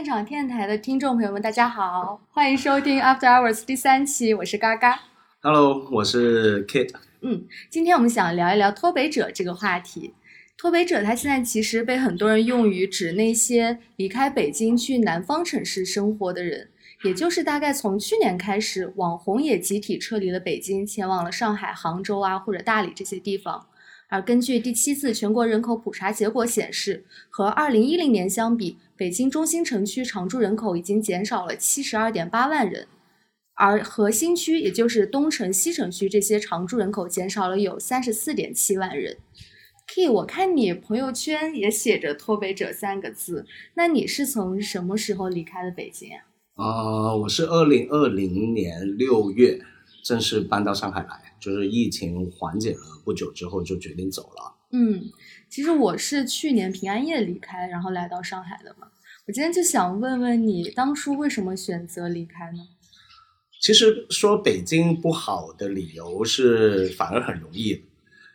现场电台的听众朋友们，大家好，欢迎收听 After Hours 第三期，我是嘎嘎。Hello，我是 Kit。嗯，今天我们想聊一聊脱北者这个话题。脱北者，他现在其实被很多人用于指那些离开北京去南方城市生活的人，也就是大概从去年开始，网红也集体撤离了北京，前往了上海、杭州啊或者大理这些地方。而根据第七次全国人口普查结果显示，和二零一零年相比，北京中心城区常住人口已经减少了七十二点八万人，而核心区，也就是东城、西城区这些常住人口减少了有三十四点七万人。K，我看你朋友圈也写着“脱北者”三个字，那你是从什么时候离开的北京啊？呃，我是二零二零年六月正式搬到上海来，就是疫情缓解了不久之后就决定走了。嗯，其实我是去年平安夜离开，然后来到上海的嘛。我今天就想问问你，当初为什么选择离开呢？其实说北京不好的理由是反而很容易，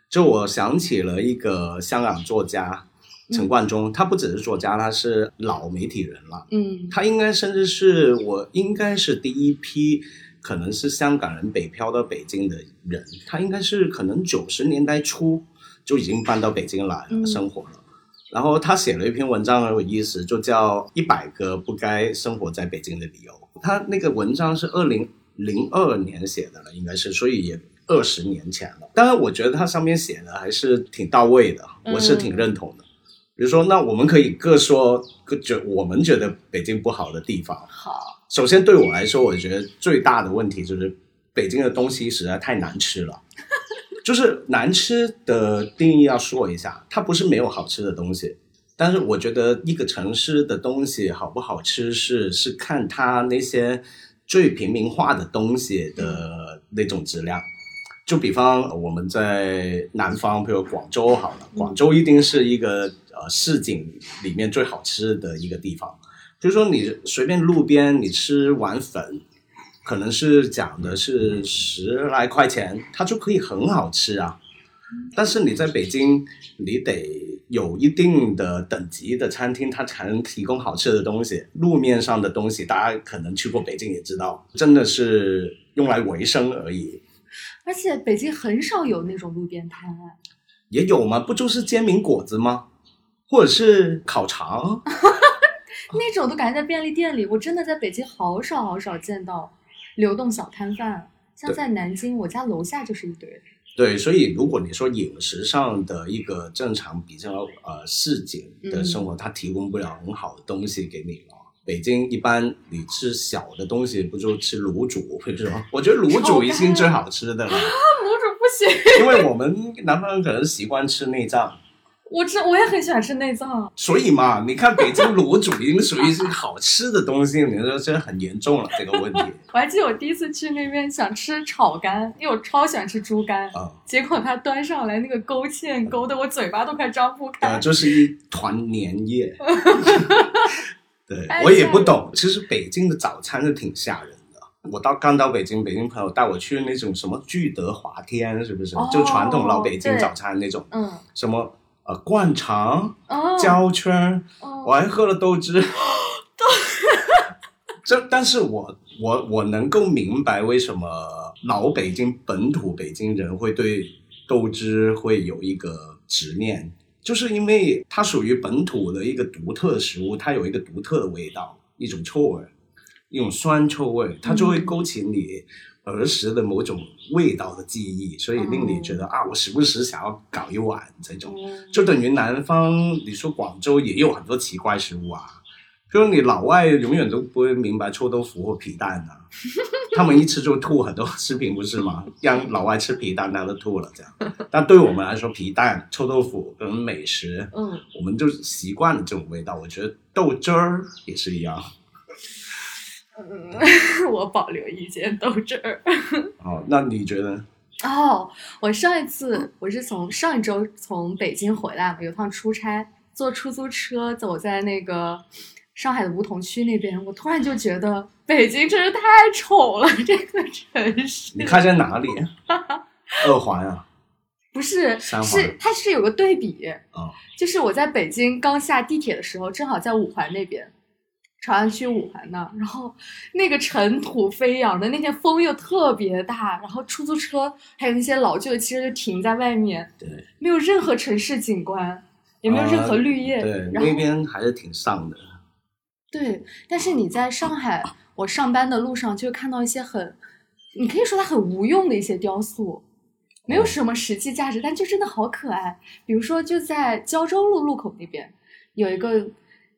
就我想起了一个香港作家陈冠中，他不只是作家，他是老媒体人了。嗯他应该甚至是我应该是第一批，可能是香港人北漂到北京的人。他应该是可能九十年代初就已经搬到北京来了、嗯生活了。然后他写了一篇文章很有意思，就叫《一百个不该生活在北京的理由》。他那个文章是二零零二年写的了，应该是，所以也二十年前了。当然，我觉得他上面写的还是挺到位的，我是挺认同的。比如说，那我们可以各说各觉我们觉得北京不好的地方。好，首先对我来说，我觉得最大的问题就是北京的东西实在太难吃了。就是难吃的定义要说一下，它不是没有好吃的东西，但是我觉得一个城市的东西好不好吃是是看它那些最平民化的东西的那种质量。就比方我们在南方，比如广州好了，广州一定是一个呃市井里面最好吃的一个地方。就是说你随便路边你吃碗粉，可能是讲的是十来块钱，它就可以很好吃啊。但是你在北京，你得有一定的等级的餐厅，它才能提供好吃的东西。路面上的东西，大家可能去过北京也知道，真的是用来维生而已。而且北京很少有那种路边摊啊。也有吗？不就是煎饼果子吗？或者是烤肠？那种都感觉在便利店里，我真的在北京好少好少见到流动小摊贩。像在南京，我家楼下就是一堆。对，所以如果你说饮食上的一个正常比较呃市井的生活，它提供不了很好的东西给你了。北京一般你吃小的东西，不就吃卤煮，或者说，我觉得卤煮已经最好吃的了，啊卤煮不行，因为我们南方人可能习惯吃内脏，我吃我也很喜欢吃内脏。所以嘛，你看北京卤煮已经属于是好吃的东西，你说这很严重了这个问题 我还记得我第一次去那边想吃炒肝，因为我超喜欢吃猪肝，啊。结果他端上来那个勾芡勾的我嘴巴都快张不开。呃，就是一团粘液。对哎我也不懂，其实北京的早餐是挺吓人的。我到刚到北京，北京朋友带我去那种什么聚德华天，是不是？哦就传统老北京早餐那种，嗯什么呃灌肠、哦，焦圈，哦我还喝了豆汁。这，但是我我我能够明白为什么老北京本土北京人会对豆汁会有一个执念，就是因为它属于本土的一个独特食物，它有一个独特的味道，一种臭味，一种酸臭味，它就会勾起你儿时的某种味道的记忆，所以令你觉得、啊，我时不时想要搞一碗这种。嗯就等于南方，你说广州也有很多奇怪食物啊，比如你老外永远都不会明白臭豆腐或皮蛋啊，他们一吃就吐很多食品，不是吗？让老外吃皮蛋，他都吐了这样。但对我们来说，皮蛋、臭豆腐跟美食，嗯，我们就习惯了这种味道。我觉得豆汁儿也是一样。嗯，我保留意见，豆汁儿。哦，那你觉得？哦，我上一次我是从上一周从北京回来嘛，有趟出差，坐出租车走在那个上海的梧桐区那边，我突然就觉得北京真是太丑了，这个城市。你看在哪里？二环啊？不是，是它是有个对比，哦就是我在北京刚下地铁的时候，正好在五环那边，朝阳区五环那儿，然后那个尘土飞扬的，那天风又特别大，然后出租车还有那些老旧的汽车就停在外面，对，没有任何城市景观，也没有任何绿叶，对，那边还是挺上的。对，但是你在上海，我上班的路上就会看到一些很，你可以说它很无用的一些雕塑，没有什么实际价值，但就真的好可爱。比如说，就在胶州路路口那边有一个，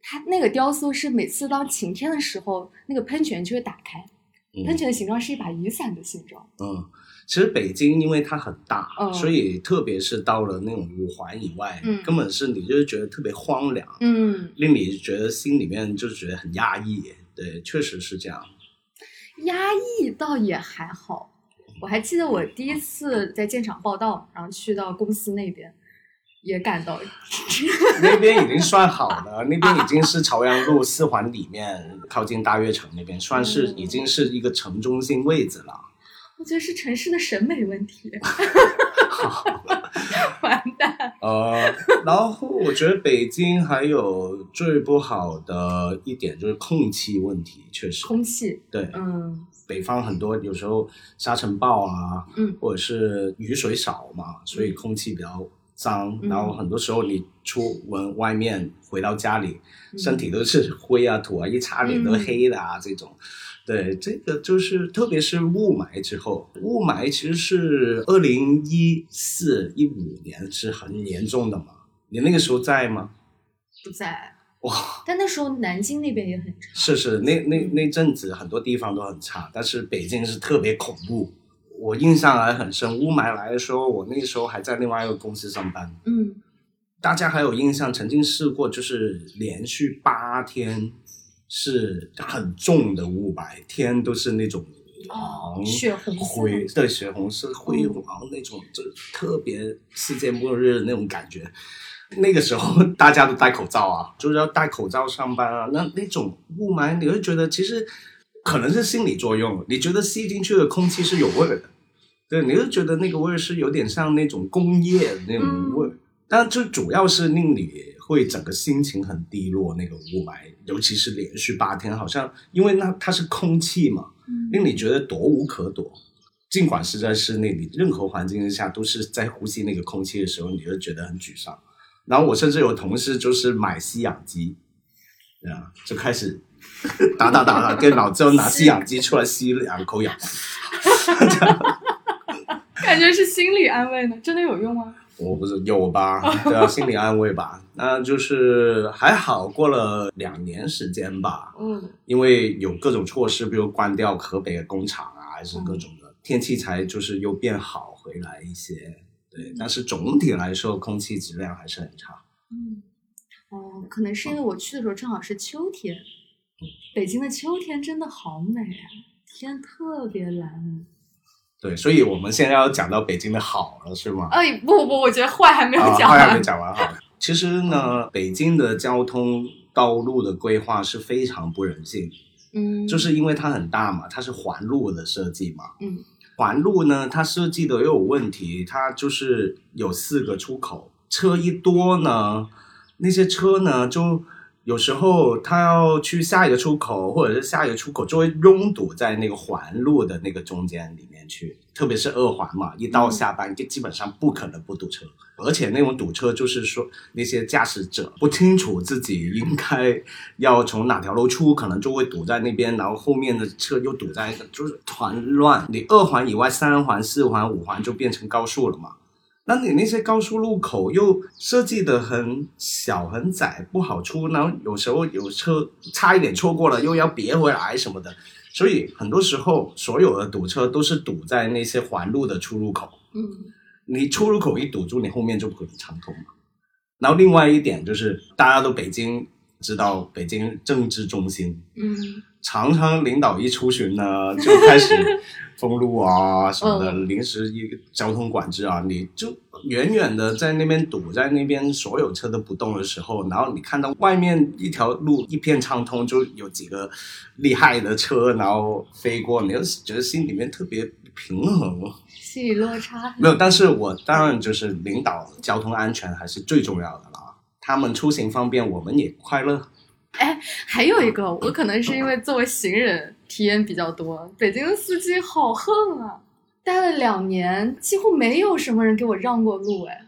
它那个雕塑是每次当晴天的时候，那个喷泉就会打开，嗯喷泉的形状是一把雨伞的形状。嗯，其实北京因为它很大，嗯所以特别是到了那种五环以外，嗯根本是你就是觉得特别荒凉，嗯，令你觉得心里面就觉得很压抑。对，确实是这样。压抑倒也还好。我还记得我第一次在现场报道，然后去到公司那边，也感到 那边已经算好了，那边已经是朝阳路四环里面靠近大悦城那边，算是已经是一个城中心位置了。我觉得是城市的审美问题。完蛋，呃，然后我觉得北京还有最不好的一点就是空气问题，确实，空气，对，嗯北方很多有时候沙尘暴啊，嗯或者是雨水少嘛，所以空气比较脏，嗯然后很多时候你出门外面回到家里，嗯身体都是灰啊土啊，一擦脸都黑的啊，这种。对，这个就是特别是雾霾之后，雾霾其实是二零一四一五年是很严重的嘛。你那个时候在吗？不在。哇，但那时候南京那边也很差。是是，那那那阵子很多地方都很差，但是北京是特别恐怖。我印象还很深，雾霾来的时候，我那时候还在另外一个公司上班。嗯大家还有印象，曾经试过就是连续八天是很重的雾霾，天都是那种黄、哦血红灰，对，血红色、灰黄那种，就特别世界末日的那种感觉。那个时候大家都戴口罩啊，就是要戴口罩上班啊。那那种雾霾，你会觉得其实可能是心理作用，你觉得吸进去的空气是有味儿的，对，你就觉得那个味儿是有点像那种工业的那种味儿。但就主要是令你会整个心情很低落，那个雾霾，尤其是连续八天，好像因为那它是空气嘛，嗯令你觉得躲无可躲。尽管是在室内，你任何环境之下都是在呼吸那个空气的时候，你就觉得很沮丧。然后我甚至有同事就是买吸氧机，对啊，就开始打打打打电脑之后拿吸氧机出来吸两口氧，感觉是心理安慰呢，真的有用吗？我不是有吧？对啊，心理安慰吧。那就是还好，过了两年时间吧，嗯因为有各种措施，比如关掉河北的工厂啊，还是各种的，天气才就是又变好回来一些。对，但是总体来说，空气质量还是很差。嗯，哦，可能是因为我去的时候正好是秋天，北京的秋天真的好美啊，天特别蓝。对，所以我们现在要讲到北京的好了，是吗？哎，不不，我觉得坏还没有啊，讲完。坏还没讲完哈。其实呢，北京的交通道路的规划是非常不人性，嗯，就是因为它很大嘛，它是环路的设计嘛。嗯环路呢，它设计的又有问题，它就是有四个出口，车一多呢，那些车呢就有时候他要去下一个出口，或者是下一个出口就会拥堵在那个环路的那个中间里面去，特别是二环嘛，一到下班就基本上不可能不堵车，而且那种堵车就是说那些驾驶者不清楚自己应该要从哪条路出，可能就会堵在那边，然后后面的车又堵在，就是团乱。你二环以外，三环、四环、五环就变成高速了嘛。那你那些高速路口又设计的很小很窄，不好出，然后有时候有车差一点错过了，又要别回来什么的，所以很多时候所有的堵车都是堵在那些环路的出入口。嗯你出入口一堵住，你后面就不可能畅通嘛。然后另外一点就是，大家都北京知道，北京政治中心，嗯常常领导一出巡呢，就开始封路啊什么的，嗯临时一个交通管制啊，你就远远的在那边堵，在那边所有车都不动的时候，然后你看到外面一条路一片畅通，就有几个厉害的车，然后飞过，你就觉得心里面特别平衡。心理落差。没有，但是我当然就是领导交通安全还是最重要的了。他们出行方便，我们也快乐。哎，还有一个，我可能是因为作为行人体验比较多，北京的司机好横啊！待了两年，几乎没有什么人给我让过路，哎。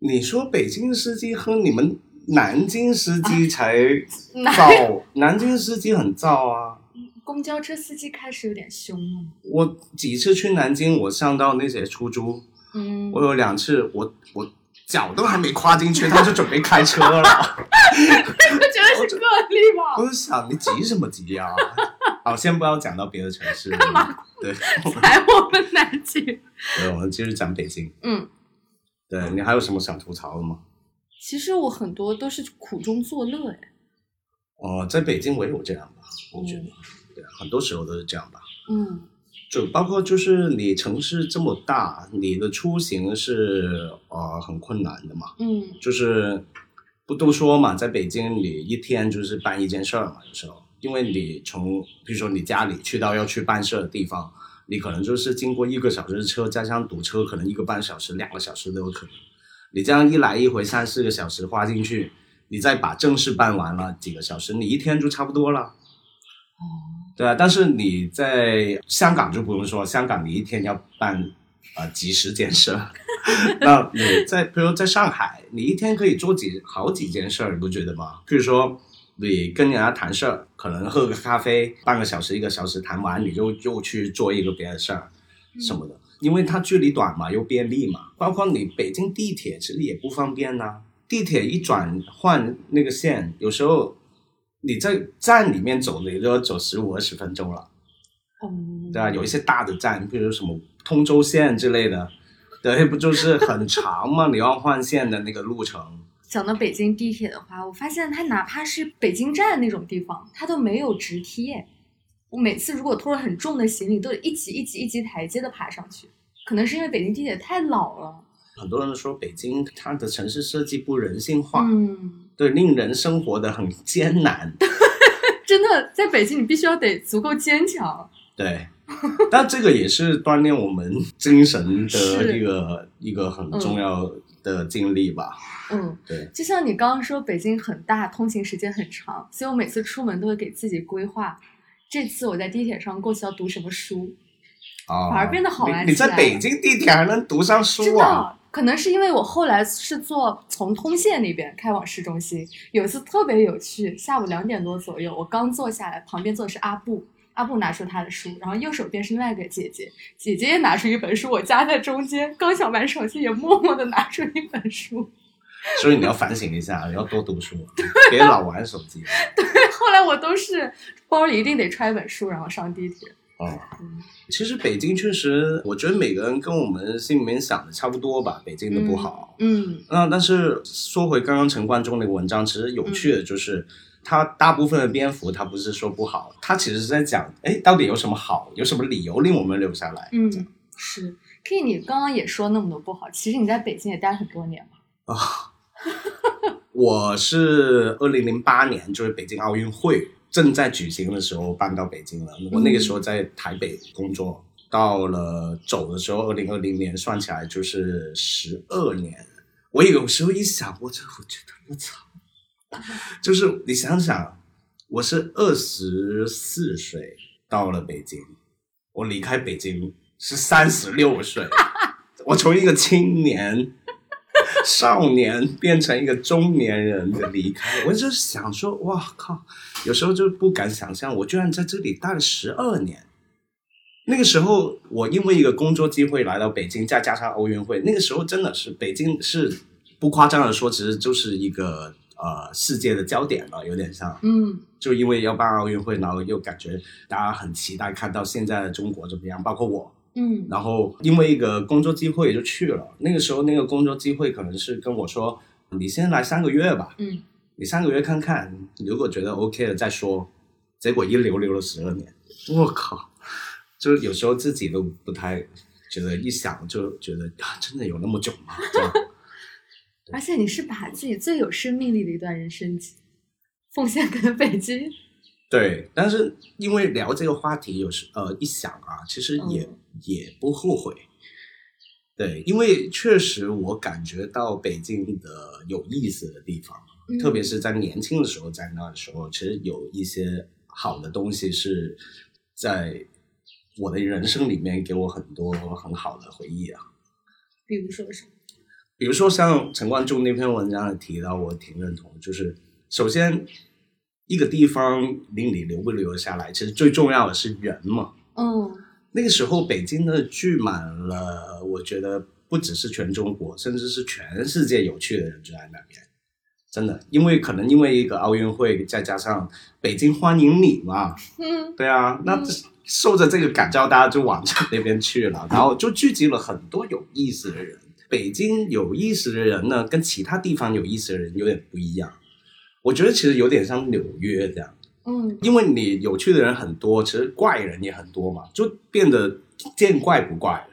你说北京司机和你们南京司机才哪燥，南京司机很燥啊。公交车司机开始有点凶了。我几次去南京，我上到那些出租，嗯，我有两次，我我脚都还没跨进去，他就准备开车了。是个例吧。我就想，你急什么急呀、好，先不要讲到别的城市。干嘛对，来我们南京。对，我们继续 讲北京。嗯，对你还有什么想吐槽的吗？其实我很多都是苦中作乐，哎。哦，在北京我也有这样吧，我觉得，嗯对，很多时候都是这样吧。嗯就包括就是你城市这么大，你的出行是呃很困难的嘛。嗯就是不都说嘛，在北京你一天就是办一件事儿嘛，有时候，因为你从比如说你家里去到要去办事的地方，你可能就是经过一个小时的车，加上堵车，可能一个半小时、两个小时都有可能。你这样一来一回三四个小时花进去，你再把正事办完了几个小时，你一天就差不多了。哦，对啊，但是你在香港就不用说，香港你一天要办呃几十件事儿，那你在比如在上海，你一天可以做几好几件事儿，你不觉得吗？比如说你跟人家谈事儿，可能喝个咖啡，半个小时一个小时谈完，你就又去做一个别的事儿什么的，因为它距离短嘛，又便利嘛。包括你北京地铁其实也不方便呐、地铁一转换那个线，有时候你在站里面走，你都要走十五二十分钟了。哦，对啊，有一些大的站，比如什么通州线之类的，对，不就是很长吗？你要换线的那个路程。讲到北京地铁的话，我发现它哪怕是北京站那种地方，它都没有直梯耶。我每次如果拖了很重的行李，都得一级一级一级台阶的爬上去。可能是因为北京地铁太老了。很多人说北京它的城市设计不人性化，嗯，对，令人生活的很艰难。真的，在北京你必须要得足够坚强。对，但这个也是锻炼我们精神的一个一个很重要的经历吧。嗯，对，就像你刚刚说，北京很大，通勤时间很长，所以我每次出门都会给自己规划。这次我在地铁上过去要读什么书，啊，反而变得好玩你你在北京地铁还能读上书真啊？可能是因为我后来是坐从通县那边开往市中心，有一次特别有趣，下午两点多左右，我刚坐下来，旁边坐的是阿布。阿布拿出他的书，然后右手边是另外一个姐姐，姐姐也拿出一本书，我夹在中间，刚想玩手机，也默默的拿出一本书。所以你要反省一下，你要多读书，别老玩手机。对后来我都是包里一定得揣一本书，然后上地铁。哦，嗯其实北京确实，我觉得每个人跟我们心里面想的差不多吧。北京的不好，嗯那、但是说回刚刚陈冠中那个文章，其实有趣的就是，他大部分的篇幅他不是说不好，他其实是在讲，哎，到底有什么好，有什么理由令我们留下来？嗯，是。K，你刚刚也说那么多不好，其实你在北京也待很多年嘛。我是二零零八年，就是北京奥运会正在举行的时候搬到北京了。我那个时候在台北工作，到了走的时候，二零二零年算起来就是十二年。我有时候一想，我这我觉得我操，就是你想想，我是二十四岁到了北京，我离开北京是三十六岁，我从一个青年。少年变成一个中年人的离开，我就想说，哇靠！有时候就不敢想象，我居然在这里待了十二年。那个时候，我因为一个工作机会来到北京，再加上奥运会，那个时候真的是北京是不夸张的说，其实就是一个呃世界的焦点了，有点像。嗯就因为要办奥运会，然后又感觉大家很期待看到现在的中国怎么样，包括我。嗯然后因为一个工作机会就去了。那个时候那个工作机会可能是跟我说，你先来三个月吧，嗯，你三个月看看，如果觉得 OK 了再说。结果一留留了十二年，我靠！就是有时候自己都不太觉得，一想就觉得啊，真的有那么久吗？而且你是把自己最有生命力的一段人生奉献给了北京。对，但是因为聊这个话题，有时呃一想啊，其实也、嗯也不后悔。对，因为确实我感觉到北京的有意思的地方，嗯特别是在年轻的时候，在那的时候，其实有一些好的东西是在我的人生里面给我很多很好的回忆啊。比如说什么？比如说像陈冠中那篇文章里提到，我挺认同，就是首先一个地方令你留不留得下来，其实最重要的是人嘛。嗯那个时候北京的聚满了，我觉得不只是全中国，甚至是全世界有趣的人就在那边。真的，因为可能因为一个奥运会，再加上北京欢迎你嘛，嗯对啊，那嗯受着这个感召，大家就往那边去了，然后就聚集了很多有意思的人。北京有意思的人呢，跟其他地方有意思的人有点不一样。我觉得其实有点像纽约这样，嗯因为你有趣的人很多，其实怪人也很多嘛，就变得见怪不怪了。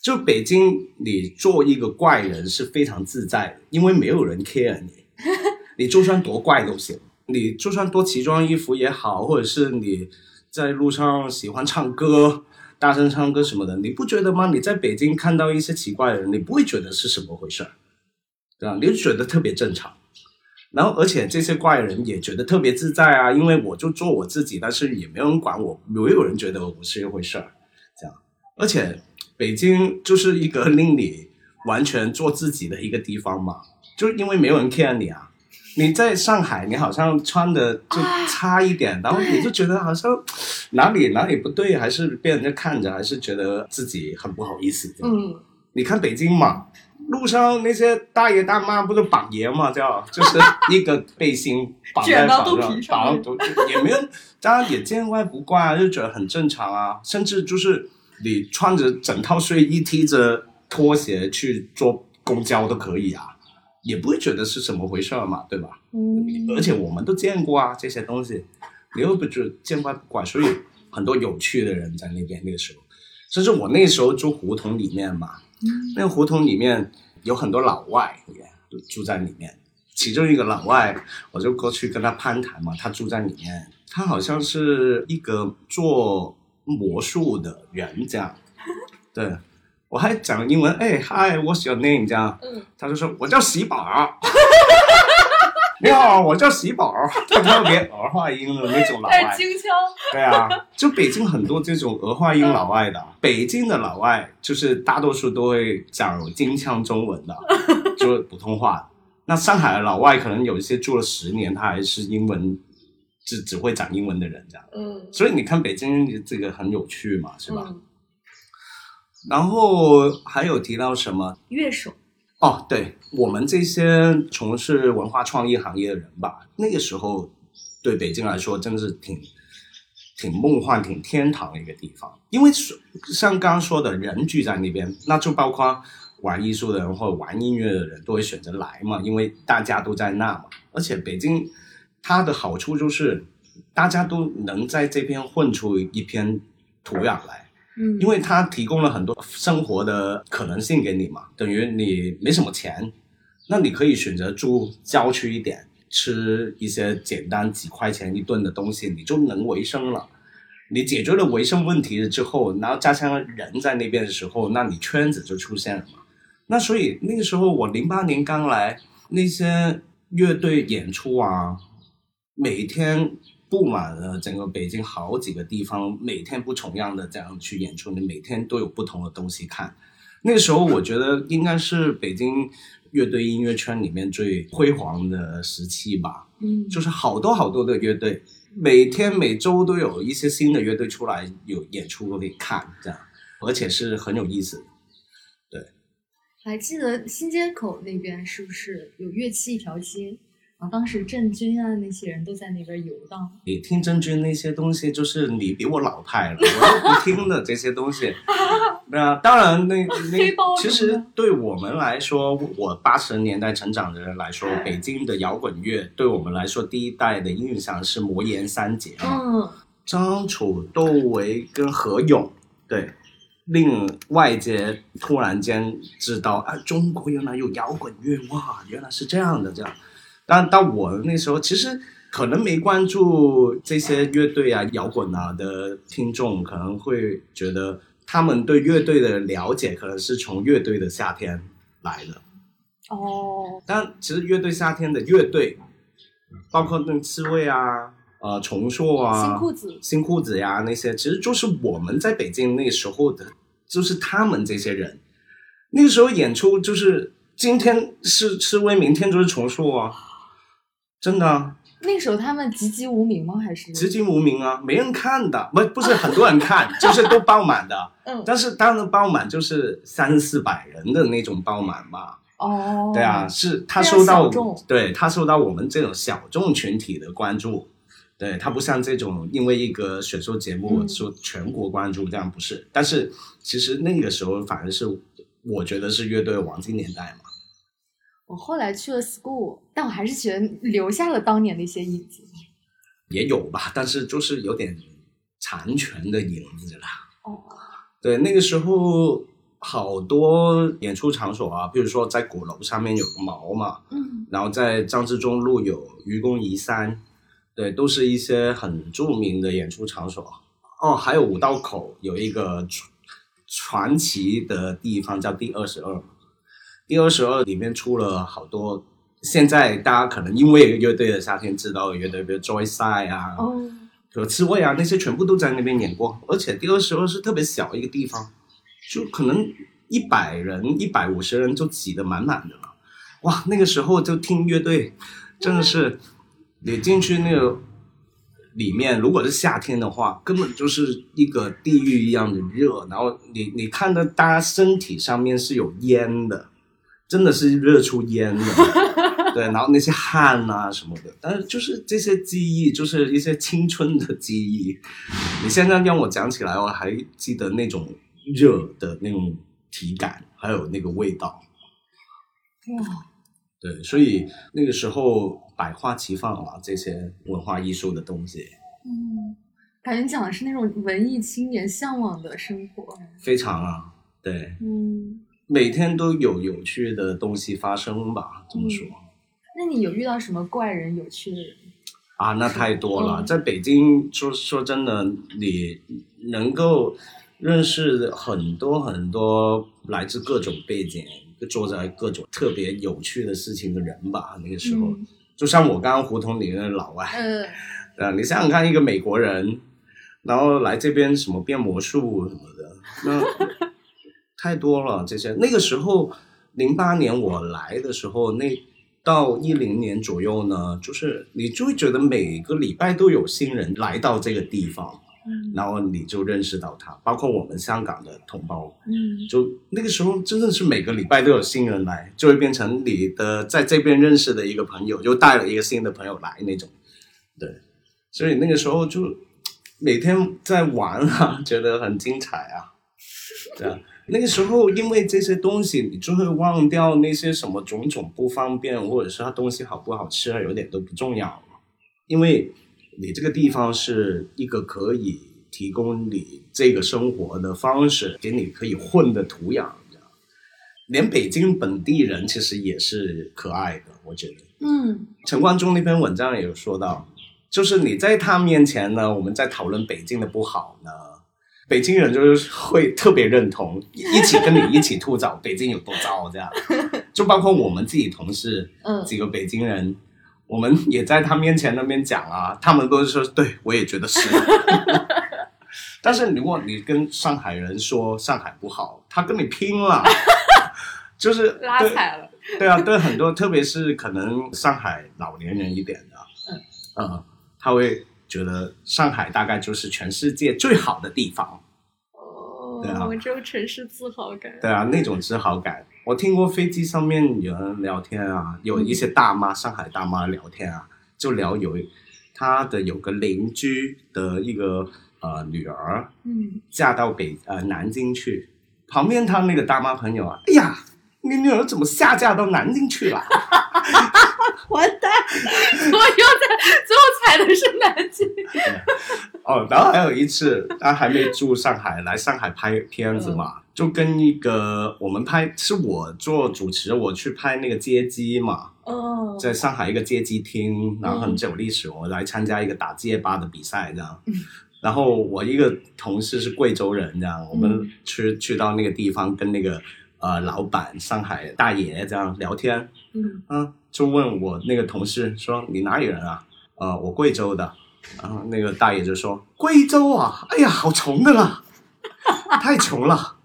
就北京，你做一个怪人是非常自在的，因为没有人 care 你，你就算多怪都行，你就算多奇装异服也好，或者是你在路上喜欢唱歌、大声唱歌什么的，你不觉得吗？你在北京看到一些奇怪的人，你不会觉得是什么回事儿，对吧？你就觉得特别正常。然后，而且这些怪人也觉得特别自在啊，因为我就做我自己，但是也没有人管我，没有人觉得我不是一回事儿，这样。而且北京就是一个令你完全做自己的一个地方嘛，就是因为没有人 care 你啊。你在上海，你好像穿的就差一点，然后你就觉得好像哪里哪里不对，还是被人家看着，还是觉得自己很不好意思。嗯你看北京嘛，路上那些大爷大妈不是绑爷嘛，叫就是一个背心绑在绑上绑到肚就也没有，大家也见怪不怪啊，就觉得很正常啊。甚至就是你穿着整套睡衣，踢着拖鞋去坐公交都可以啊，也不会觉得是怎么回事儿嘛，对吧？嗯。而且我们都见过啊，这些东西，你又不就见怪不怪，所以很多有趣的人在那边那个时候，甚至我那时候住胡同里面嘛，那个胡同里面有很多老外也住在里面，其中一个老外，我就过去跟他攀谈嘛，他住在里面，他好像是一个做魔术的人这样，对我还讲英文，哎，Hi，what's your name？这样，嗯他就说我叫喜宝。你好，我叫喜宝，他特别儿化音的那种老外京腔。对啊，就北京很多这种儿化音老外的，北京的老外就是大多数都会讲京腔中文的，就是普通话。那上海的老外可能有一些住了十年，他还是英文只只会讲英文的人这样。嗯所以你看北京这个很有趣嘛，是吧？嗯然后还有提到什么？乐手。哦，对我们这些从事文化创意行业的人吧，那个时候对北京来说真的是挺挺梦幻、挺天堂的一个地方。因为是像刚刚说的，人聚在那边，那就包括玩艺术的人或者玩音乐的人都会选择来嘛，因为大家都在那嘛。而且北京它的好处就是大家都能在这边混出一片土壤来。嗯因为它提供了很多生活的可能性给你嘛，等于你没什么钱，那你可以选择住郊区一点，吃一些简单几块钱一顿的东西，你就能维生了。你解决了维生问题了之后，然后加上人在那边的时候，那你圈子就出现了嘛。那所以那个时候我零八年刚来，那些乐队演出啊，每天布满了整个北京好几个地方，每天不重样的这样去演出，你每天都有不同的东西看。那个时候我觉得应该是北京乐队音乐圈里面最辉煌的时期吧，嗯就是好多好多的乐队，每天每周都有一些新的乐队出来有演出可以看，这样，而且是很有意思的。还记得新街口那边是不是有乐器一条街？然后当时郑钧啊那些人都在那边游荡。你听郑钧那些东西，就是你比我老派了，我都不听的这些东西。那当然那，那其实对我们来说，我八十年代成长的人来说，北京的摇滚乐对我们来说，第一代的印象是魔岩三杰嘛，嗯张楚、窦唯跟何勇，对，令外界突然间知道，啊，中国原来有摇滚乐，哇，原来是这样的，这样。但到我那时候，其实可能没关注这些乐队啊、摇滚啊的听众，可能会觉得他们对乐队的了解，可能是从乐队的夏天来的。哦，但其实乐队夏天的乐队，包括那刺猬啊、呃重塑啊、新裤子，新裤子呀那些，其实就是我们在北京那时候的，就是他们这些人，那个时候演出就是今天是刺猬，明天就是重塑啊，真的啊。那时候他们籍籍无名吗？还是籍籍无名啊，没人看的，不不是很多人看，就是都爆满的。嗯但是当然爆满就是三四百人的那种爆满嘛。哦，对啊，，是他受到对他受到我们这种小众群体的关注。对他不像这种因为一个选秀节目嗯说全国关注这样不是，但是其实那个时候反而是我觉得是乐队的黄金年代嘛。我后来去了 school，但我还是觉得留下了当年的一些影子。也有吧，但是就是有点残存的影子了。哦，对，那个时候好多演出场所啊，比如说在鼓楼上面有个毛嘛，嗯然后在张之中路有愚公移山，对，都是一些很著名的演出场所。哦，还有五道口有一个传传奇的地方叫第二十二，第二十二里面出了好多。现在大家可能因为乐队的夏天知道的乐队，比如 Joyside 啊，哦，比如刺猬啊，那些全部都在那边演过。而且第二十二是特别小一个地方，就可能一百人、一百五十人就挤得满满的了。哇，那个时候就听乐队，真的是你进去那个里面，如果是夏天的话，根本就是一个地狱一样的热。然后你你看到大家身体上面是有烟的，真的是热出烟的。对，然后那些汗啊什么的，但是就是这些记忆，就是一些青春的记忆。你现在让我讲起来，我还记得那种热的那种体感，还有那个味道。哇，对，所以那个时候百花齐放啊，这些文化艺术的东西嗯，感觉讲的是那种文艺青年向往的生活。非常啊，对，嗯，每天都有有趣的东西发生吧，这么说。那你有遇到什么怪人、有趣的人？啊，那太多了。嗯在北京，说说真的，你能够认识很多很多来自各种背景、做着各种特别有趣的事情的人吧。那个时候，嗯就像我刚刚胡同里面的老外，呃，啊，你想想看，一个美国人，然后来这边什么变魔术什么的，那太多了。这些那个时候，零八年我来的时候，那到一零年左右呢，就是你就会觉得每个礼拜都有新人来到这个地方，嗯然后你就认识到他，包括我们香港的同胞，嗯就那个时候真的是每个礼拜都有新人来，就会变成你的在这边认识的一个朋友，就带了一个新的朋友来那种。对，所以那个时候就每天在玩啊，觉得很精彩啊。对啊，那个时候因为这些东西，你就会忘掉那些什么种种不方便，或者是它东西好不好吃，有点都不重要了，因为你这个地方是一个可以提供你这个生活的方式，给你可以混的土壤。连北京本地人其实也是可爱的，我觉得。嗯陈冠中那篇文章也有说到，就是你在他面前呢，我们在讨论北京的不好呢，北京人就是会特别认同，一一起跟你一起吐槽 北京有多糟，这样。就包括我们自己同事嗯几个北京人，我们也在他面前那边讲啊，他们都是说，对我也觉得是。但是如果你跟上海人说上海不好，他跟你拼了，就是拉对踩了。对啊，对很多，特别是可能上海老年人一点的，嗯，呃，他会觉得上海大概就是全世界最好的地方，哦对啊我只有城市自豪感。对啊，那种自豪感。我听过飞机上面有人聊天啊，有一些大妈，上海大妈聊天啊，就聊有他的有个邻居的一个呃女儿嗯，嫁到北呃南京去，旁边他那个大妈朋友啊，哎呀，你女儿怎么下嫁到南京去了？完蛋，我又在最后踩的是南京。哦，然后还有一次，他还没住上海，来上海拍片子嘛，就跟一个我们拍，是我做主持，我去拍那个街机嘛，哦，在上海一个街机厅，然后很久历史，我来参加一个打街霸的比赛这样。然后我一个同事是贵州人，这样我们去去到那个地方跟那个呃老板、上海大爷这样聊天，嗯嗯，就问我那个同事说你哪里人啊？呃，我贵州的。然后那个大爷就说贵州啊，哎呀，好穷的啦，太穷了。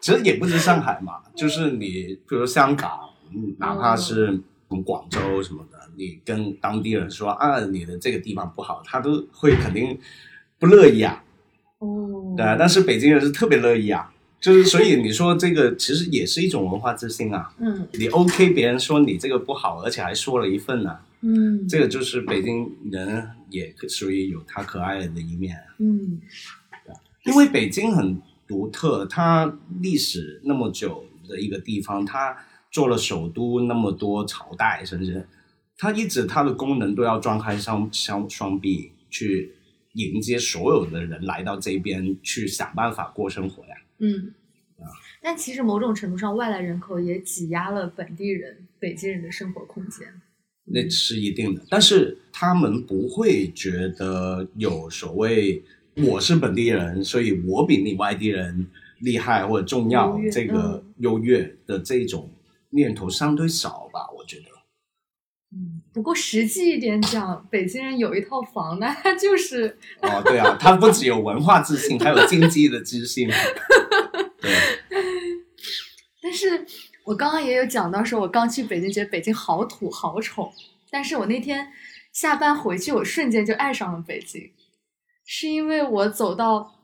其实也不是上海嘛，就是你比如香港，嗯哪怕是什么广州什么的，你跟当地人说啊，你的这个地方不好，他都会肯定不乐意啊。哦，对啊，但是北京人是特别乐意啊，就是所以你说这个其实也是一种文化自信啊。嗯你 OK，别人说你这个不好，而且还说了一份呢、嗯这个就是北京人也属于有他可爱的一面啊。嗯因为北京很独特，它历史那么久的一个地方，它做了首都那么多朝代，甚至它一直它的功能都要张开双双双臂去迎接所有的人来到这边去想办法过生活呀。嗯。啊但其实某种程度上，外来人口也挤压了本地人、北京人的生活空间。那是一定的，但是他们不会觉得有所谓我是本地人，所以我比你外地人厉害或者重要，这个优越的这种念头相对少吧，我觉得。嗯，不过实际一点讲，北京人有一套房，那他就是哦，对啊，他不只有文化自信，还有经济的自信。对，但是我刚刚也有讲到，说我刚去北京，觉得北京好土好丑。但是我那天下班回去，我瞬间就爱上了北京，是因为我走到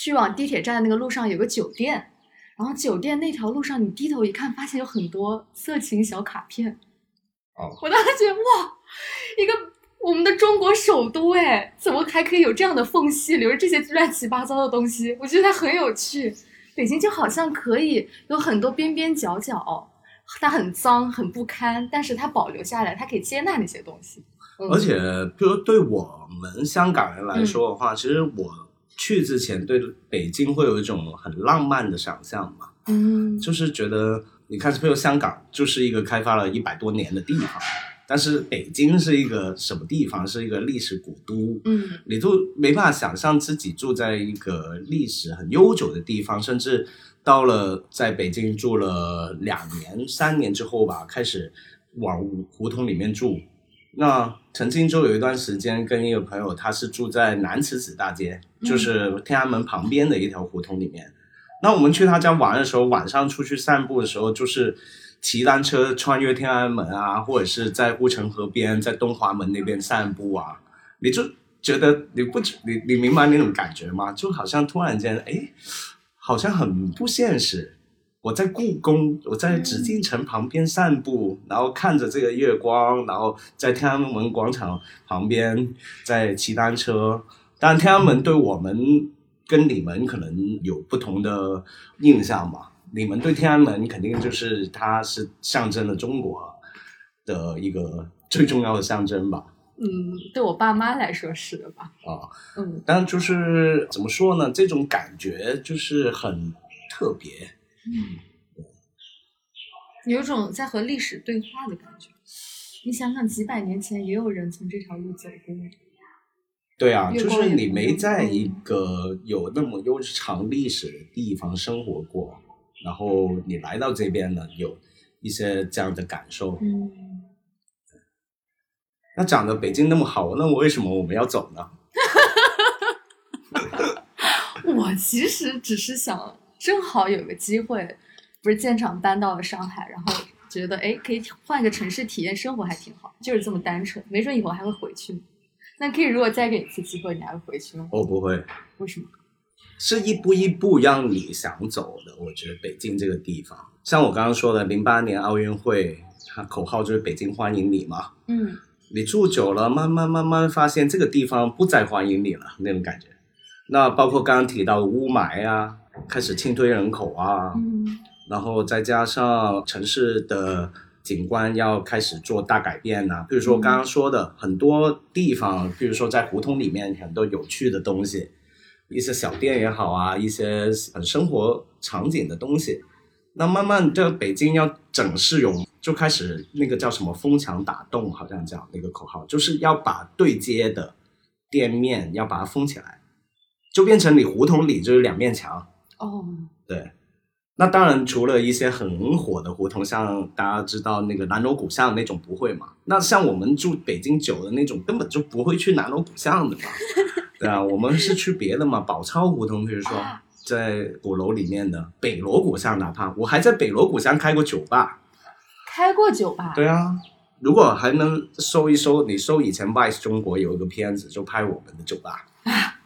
去往地铁站的那个路上有个酒店，然后酒店那条路上，你低头一看，发现有很多色情小卡片。哦，我当时觉得哇，一个我们的中国首都，哎，怎么还可以有这样的缝隙，留着这些乱七八糟的东西？我觉得它很有趣。北京就好像可以有很多边边角角，它很脏很不堪，但是它保留下来，它可以接纳那些东西。嗯、而且，比如对我们香港人来说的话，其实我去之前对北京会有一种很浪漫的想象嘛，嗯，就是觉得你看，比如香港就是一个开发了一百多年的地方，但是北京是一个什么地方？是一个历史古都，嗯你都没办法想象自己住在一个历史很悠久的地方，甚至到了在北京住了两年、三年之后吧，开始往胡同里面住。那曾经就有一段时间跟一个朋友，他是住在南池子大街，就是天安门旁边的一条胡同里面。那我们去他家玩的时候，晚上出去散步的时候，就是骑单车穿越天安门啊，或者是在护城河边，在东华门那边散步啊，你就觉得你不你你明白那种感觉吗？就好像突然间，哎，好像很不现实。我在故宫，我在紫禁城旁边散步，然后看着这个月光，然后在天安门广场旁边在骑单车。当然，天安门对我们跟你们可能有不同的印象吧。你们对天安门肯定就是它是象征了中国的一个最重要的象征吧。嗯，对我爸妈来说是的吧？啊，嗯但就是怎么说呢？这种感觉就是很特别。嗯，有种在和历史对话的感觉。你想想，几百年前也有人从这条路走过。对啊，就是你没在一嗯个有那么悠长历史的地方生活过，然后你来到这边呢，有一些这样的感受。嗯，那长得北京那么好，那我为什么我们要走呢？我其实只是想，正好有个机会，不是建厂搬到了上海，然后觉得哎，可以换个城市体验生活，还挺好，就是这么单纯。没准以后还会回去呢。那可以，如果再给你一次机会，你还会回去吗？我不会，为什么？是一步一步让你想走的。我觉得北京这个地方，像我刚刚说的，零八年奥运会，它口号就是“北京欢迎你”嘛。嗯你住久了，慢慢慢慢发现这个地方不再欢迎你了，那种感觉。那包括刚刚提到的雾霾啊，开始清退人口啊，嗯然后再加上城市的景观要开始做大改变呐、比如说刚刚说的很多地方，比如说在胡同里面很多有趣的东西，一些小店也好啊，一些很生活场景的东西。那慢慢这个北京要整市容，就开始那个叫什么“封墙打洞”，好像叫那个口号，就是要把对接的店面要把它封起来，就变成你胡同里就是两面墙。哦，对，那当然除了一些很火的胡同，像大家知道那个南锣鼓巷那种不会嘛。那像我们住北京久的那种，根本就不会去南锣鼓巷的嘛。对啊，我们是去别的嘛，宝钞胡同，比如说啊在鼓楼里面的北锣鼓巷，哪怕我还在北锣鼓巷开过酒吧。开过酒吧，对啊，如果还能搜一搜，你搜以前 Vice 中国有一个片子，就拍我们的酒吧。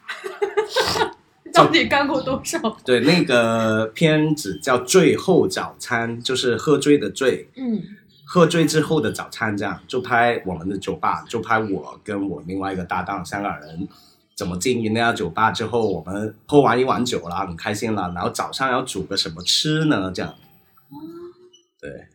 到底干过多少？对，那个片子叫《醉后早餐》，就是喝醉的醉，嗯，喝醉之后的早餐，这样就拍我们的酒吧，就拍我跟我另外一个搭档香港人怎么经营那家酒吧。之后我们喝完一碗酒了，很开心了，然后早上要煮个什么吃呢？这样，对，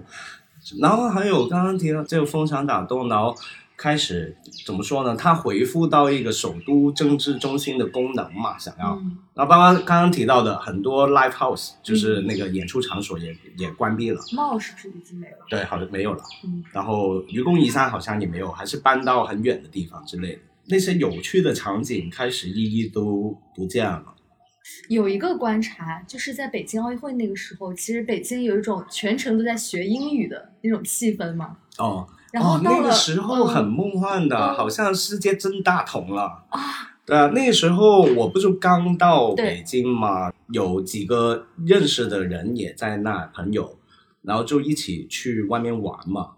然后还有刚刚提到这个蜂场打洞，然后开始怎么说呢？他回复到一个首都政治中心的功能嘛，想要。嗯然后刚刚刚刚提到的很多 live house，就是那个演出场所也、也关闭了，帽是不是已经没了？对，好像没有了。嗯，然后愚公移山好像也没有，还是搬到很远的地方之类的。那些有趣的场景开始一一都不见了。有一个观察，就是在北京奥运会那个时候，其实北京有一种全程都在学英语的那种气氛嘛。哦，然后哦、那个时候很嗯梦幻的，嗯好像世界真大同了。啊，对啊，那时候我不就刚到北京嘛，有几个认识的人也在那，朋友，然后就一起去外面玩嘛。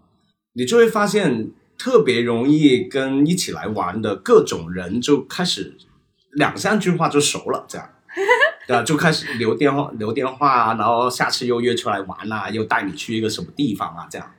你就会发现特别容易跟一起来玩的各种人就开始两三句话就熟了，这样。对啊，就开始留电话留电话啊，然后下次又约出来玩啊，又带你去一个什么地方啊，这样，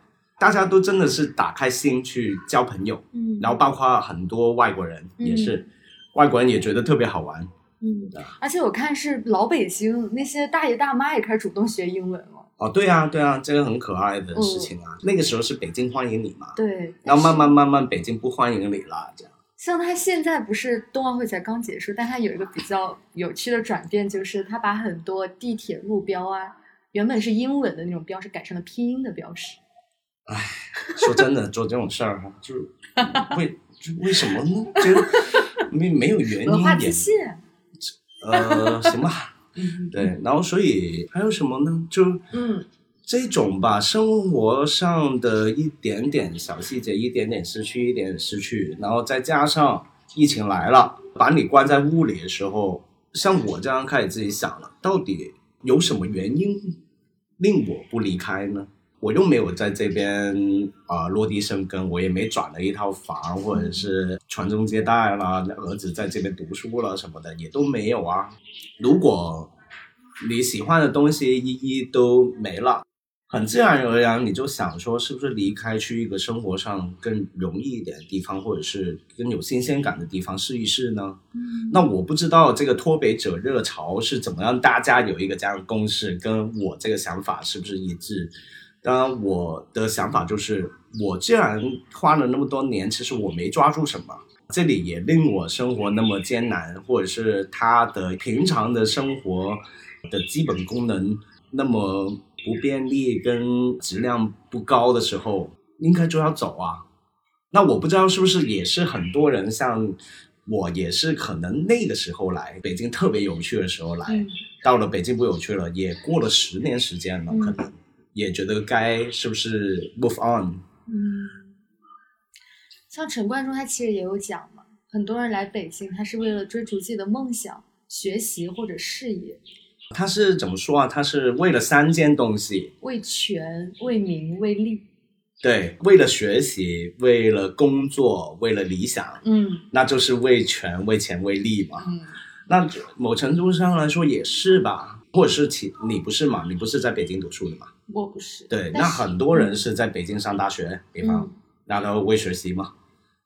大家都真的是打开心去交朋友。嗯，然后包括很多外国人也是，嗯外国人也觉得特别好玩。嗯，而且我看是老北京那些大爷大妈也开始主动学英文了。哦，对啊，对啊，这个很可爱的事情嗯啊。那个时候是北京欢迎你嘛，对，然后慢慢慢慢北京不欢迎你了，这样。像他现在不是冬奥会才刚结束，但他有一个比较有趣的转变，就是他把很多地铁路标啊，原本是英文的那种标识改成了拼音的标识。说真的，做这种事儿哈，就为就为什么呢？就没没有原文化因也自信。呃，行吧，嗯，对。然后所以还有什么呢？就嗯这种吧，生活上的一点点小细节，一点点失去，一点点失去，然后再加上疫情来了，把你关在屋里的时候，像我这样开始自己想了，到底有什么原因令我不离开呢？我又没有在这边啊、呃落地生根，我也没转了一套房，或者是传宗接代啦，儿子在这边读书了什么的也都没有啊。如果你喜欢的东西一一都没了，很自然而然你就想说，是不是离开去一个生活上更容易一点的地方，或者是更有新鲜感的地方试一试呢？嗯那我不知道这个脱北者热潮是怎么样，大家有一个这样的共识，跟我这个想法是不是一致？当然，我的想法就是，我既然花了那么多年，其实我没抓住什么，这里也令我生活那么艰难，或者是他的平常的生活的基本功能那么不便利，跟质量不高的时候，应该就要走啊。那我不知道是不是也是很多人像我，也是可能那个时候来北京特别有趣的时候来，嗯。到了北京不有趣了，也过了十年时间了，嗯。可能也觉得该是不是 move on？嗯，像陈冠中他其实也有讲嘛，很多人来北京，他是为了追逐自己的梦想、学习或者事业，他是怎么说啊？他是为了三件东西，为权、为名、为利。对，为了学习，为了工作，为了理想，嗯那就是为权、为钱、为利嘛。嗯那某程度上来说也是吧，或者是其你不是嘛？你不是在北京读书的嘛？我不是。对，那很多人是在北京上大学，比方，嗯然后为学习嘛。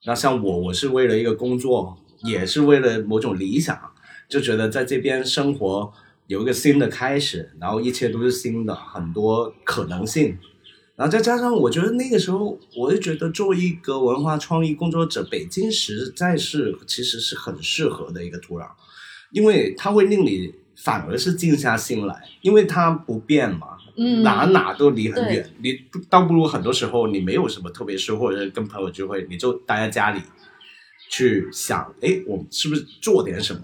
那像我，我是为了一个工作，也是为了某种理想，就觉得在这边生活有一个新的开始，然后一切都是新的，很多可能性。然后再加上，我觉得那个时候，我就觉得作为一个文化创意工作者，北京实在是其实是很适合的一个土壤，因为它会令你反而是静下心来，因为它不变嘛，嗯哪哪都离很远，你倒不如很多时候你没有什么特别事，或者是跟朋友聚会，你就待在家里去想，哎，我是不是做点什么？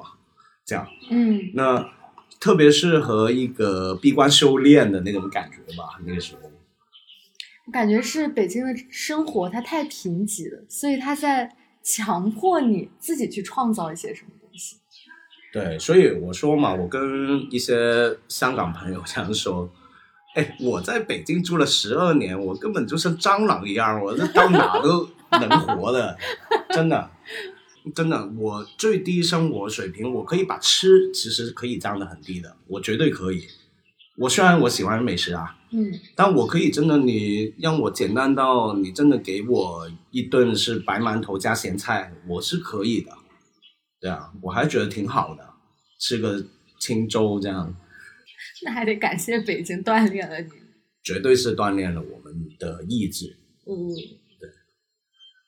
这样，嗯那特别适合一个闭关修炼的那种感觉吧。那个时候，我感觉是北京的生活它太贫瘠了，所以它在强迫你自己去创造一些什么。对，所以我说嘛，我跟一些香港朋友这样说，哎，我在北京住了十二年，我根本就像蟑螂一样，我这到哪都能活的，真的，真的，我最低生活水平，我可以把吃其实可以降得很低的，我绝对可以。我虽然我喜欢美食啊，嗯，但我可以真的，你让我简单到你真的给我一顿是白馒头加咸菜，我是可以的。对啊，我还觉得挺好的，吃个清粥这样，那还得感谢北京锻炼了你。绝对是锻炼了我们的意志。嗯，对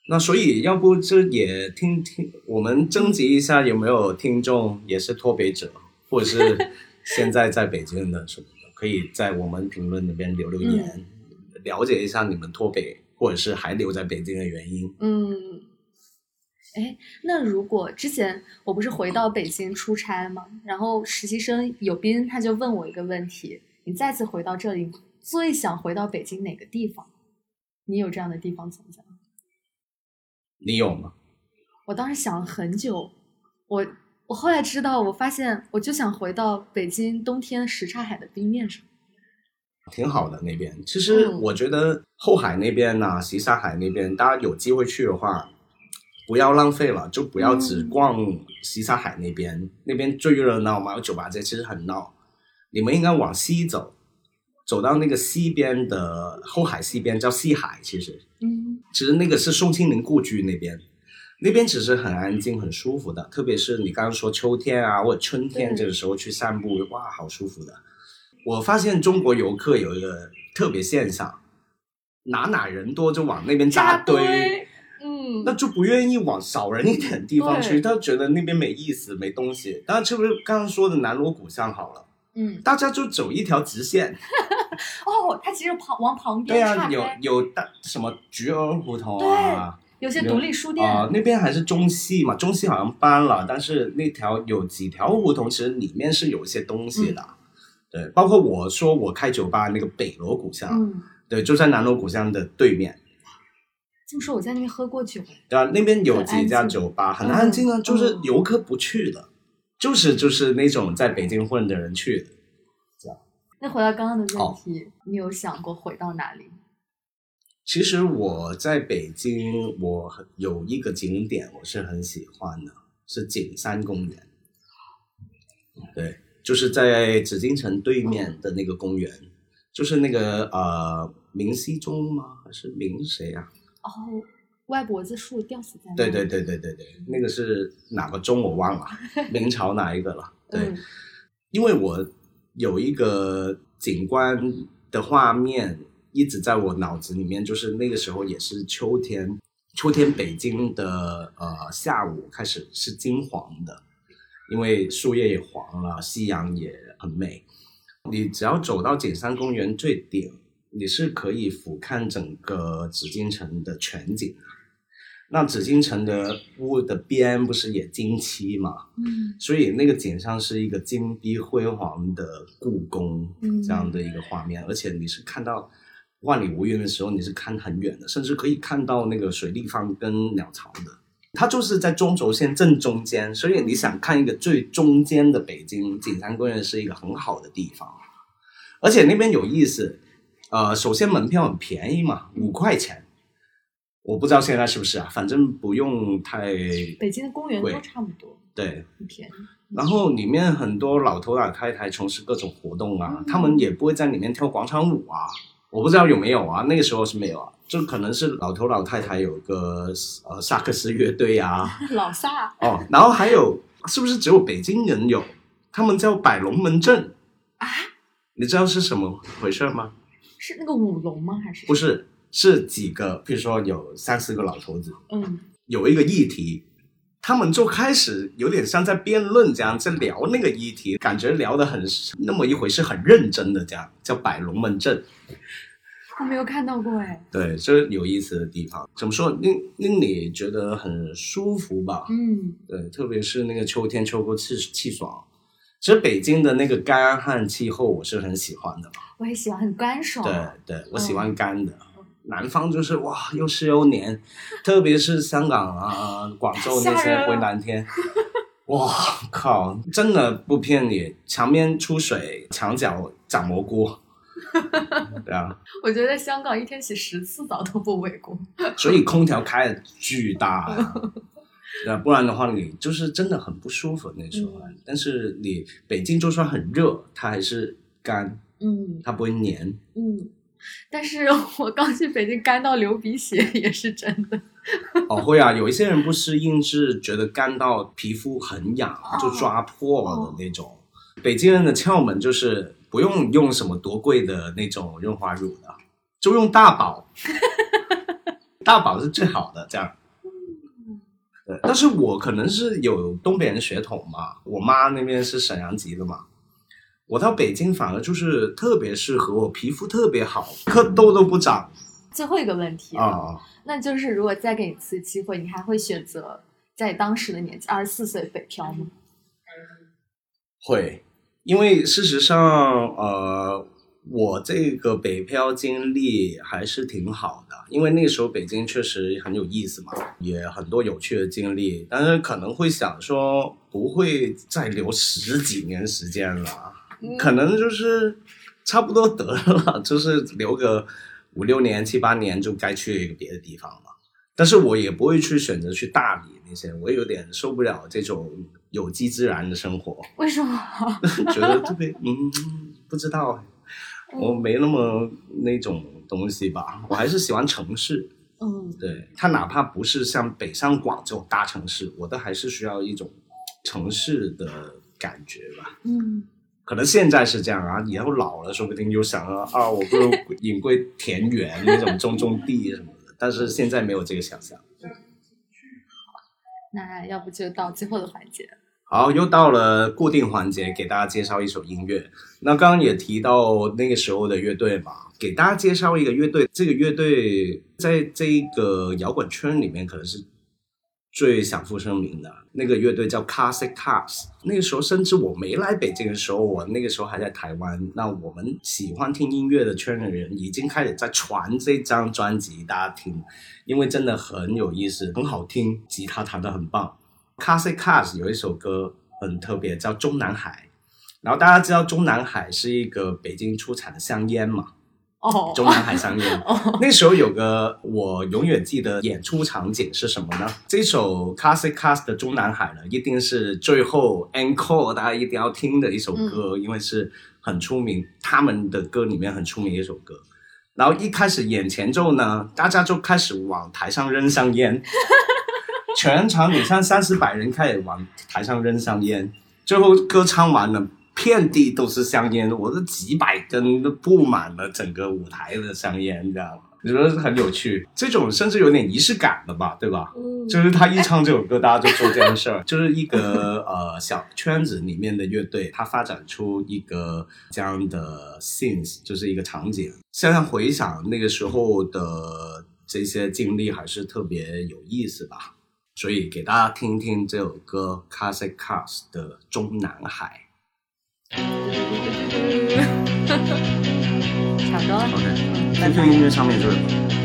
那所以要不这也听听，我们征集一下有没有听众也是脱北者，或者是 现在在北京的什么的，可以在我们评论那边留留言，了解一下你们脱北或者是还留在北京的原因。嗯，哎，那如果之前我不是回到北京出差吗？然后实习生有斌他就问我一个问题：你再次回到这里，最想回到北京哪个地方？你有这样的地方存在吗？你有吗？我当时想了很久，我我后来知道，我发现我就想回到北京冬天什刹海的冰面上。挺好的那边。其实嗯我觉得后海那边呐、什刹海那边，大家有机会去的话，不要浪费了，就不要只嗯逛西沙海那边，那边最热闹嘛，有酒吧街，其实很闹。你们应该往西走，走到那个西边的后海西边叫西海，其实嗯其实那个是宋庆龄故居那边，那边其实很安静、很舒服的。特别是你刚刚说秋天啊，或者春天对这个时候去散步，哇，好舒服的。我发现中国游客有一个特别现象，哪哪人多就往那边扎堆，嗯，那就不愿意往少人一点的地方去，他觉得那边没意思、没东西。当然，是不是刚刚说的南锣鼓巷好了？嗯。大家就走一条直线，哦，他其实旁往旁边对啊，有有大什么菊儿胡同啊，有些独立书店，啊、那边还是中戏嘛，中戏好像搬了，但是那条有几条胡同，其实里面是有一些东西的。嗯。对，包括我说我开酒吧那个北锣鼓巷，嗯，对，就在南锣鼓巷的对面，这么说我在那边喝过酒，对啊、那边有几家酒吧，很嗯安静啊，就是嗯游客不去的，就是就是那种在北京混的人去的。那回到刚刚的问好题，你有想过回到哪里？其实我在北京，我有一个景点我是很喜欢的，是景山公园。对，就是在紫禁城对面的那个公园，就是那个呃明熹宗吗？还是明谁啊？哦，歪脖子树吊死在那。对对，对对对对，那个是哪个钟我忘了，明朝哪一个了？对，嗯因为我有一个景观的画面一直在我脑子里面，就是那个时候也是秋天，秋天北京的呃下午开始是金黄的，因为树叶也黄了，夕阳也很美。你只要走到景山公园最顶，你是可以俯瞰整个紫禁城的全景的。那紫禁城的屋的边不是也金漆嘛？嗯所以那个景上是一个金碧辉煌的故宫嗯这样的一个画面，而且你是看到万里无云的时候，你是看很远的，甚至可以看到那个水立方跟鸟巢的。它就是在中轴线正中间，所以你想看一个最中间的北京，景山公园是一个很好的地方。而且那边有意思，呃，首先门票很便宜嘛，五块钱。我不知道现在是不是啊，反正不用太北京的公园都差不多，对，很便宜。然后里面很多老头老太太从事各种活动啊，嗯他们也不会在里面跳广场舞啊，我不知道有没有啊，那个时候是没有啊，就可能是老头老太太有个呃萨克斯乐队啊，老萨哦，然后还有是不是只有北京人有？他们叫摆龙门阵啊，你知道是什么回事吗？是那个舞龙吗？还是不？是，是几个，比如说有三四个老头子，嗯有一个议题，他们就开始有点像在辩论这样，在聊那个议题，感觉聊得很那么一回事很认真的，这样叫摆龙门阵。我没有看到过哎。对，这是有意思的地方。怎么说？令令你觉得很舒服吧？嗯对，特别是那个秋天秋高气气爽。其实北京的那个干旱气候我是很喜欢的嘛。我也喜欢很干爽。对对，我喜欢干的。南方就是哇，又湿又黏，特别是香港啊、广州那些回南天，哇靠，真的不骗你，墙面出水，墙角长蘑菇。对啊，我觉得在香港一天洗十次澡都不为过。所以空调开的巨大呀，对不然的话你就是真的很不舒服那时候。但是你北京就算很热，它还是干，嗯，它不会黏，嗯。但是我刚去北京干到流鼻血也是真的。哦，会啊，有一些人不适应，是觉得干到皮肤很痒，就抓破了的那种。北京人的窍门就是不用用什么多贵的那种润滑乳的，就用大宝，大宝是最好的。这样，对。但是我可能是有东北人血统嘛，我妈那边是沈阳籍的嘛。我到北京反而就是特别适合我，皮肤特别好，颗痘都不长。最后一个问题啊，那就是如果再给你一次机会，你还会选择在当时的年纪二十四岁北漂吗？会，因为事实上，呃，我这个北漂经历还是挺好的，因为那时候北京确实很有意思嘛，也很多有趣的经历。但是可能会想说，不会再留十几年时间了。可能就是差不多得了，就是留个五六年、七八年就该去一个别的地方了。但是我也不会去选择去大理那些，我有点受不了这种有机自然的生活。为什么？觉得特别嗯，不知道，我没那么那种东西吧。我还是喜欢城市。嗯，对，它哪怕不是像北上广这种大城市，我都还是需要一种城市的感觉吧。嗯。可能现在是这样啊，以后老了说不定又想了啊，我不如隐归田园那种种种地什么的。但是现在没有这个想象。那要不就到最后的环节。好，又到了固定环节，给大家介绍一首音乐。那刚刚也提到那个时候的乐队嘛，给大家介绍一个乐队。这个乐队在这个摇滚圈里面可能是。最享负盛名的那个乐队叫 Classic Cars。那个时候，甚至我没来北京的时候，我那个时候还在台湾。那我们喜欢听音乐的圈的人已经开始在传这张专辑，大家听，因为真的很有意思，很好听，吉他弹得很棒。Classic Cars 有一首歌很特别，叫《中南海》。然后大家知道中南海是一个北京出产的香烟嘛？哦中南海香烟，那时候有个我永远记得演出场景是什么呢？这首 Classic Cast 的中南海呢，一定是最后 encore 大家一定要听的一首歌，因为是很出名，他们的歌里面很出名的一首歌。然后一开始演前奏呢，大家就开始往台上扔香烟，全场你像三四百人开始往台上扔香烟，最后歌唱完了。遍地都是香烟，我这几百根都布满了整个舞台的香烟，你知道吗你说很有趣。这种甚至有点仪式感了吧，对吧？嗯，就是他一唱这首歌，大家就做这件事儿，就是一个呃小圈子里面的乐队，他发展出一个这样的 scene，就是一个场景。现在回想那个时候的这些经历，还是特别有意思吧。所以给大家听听这首歌《Classic Cars》的《中南海》。差不多了。OK，QQ 音乐上面就是。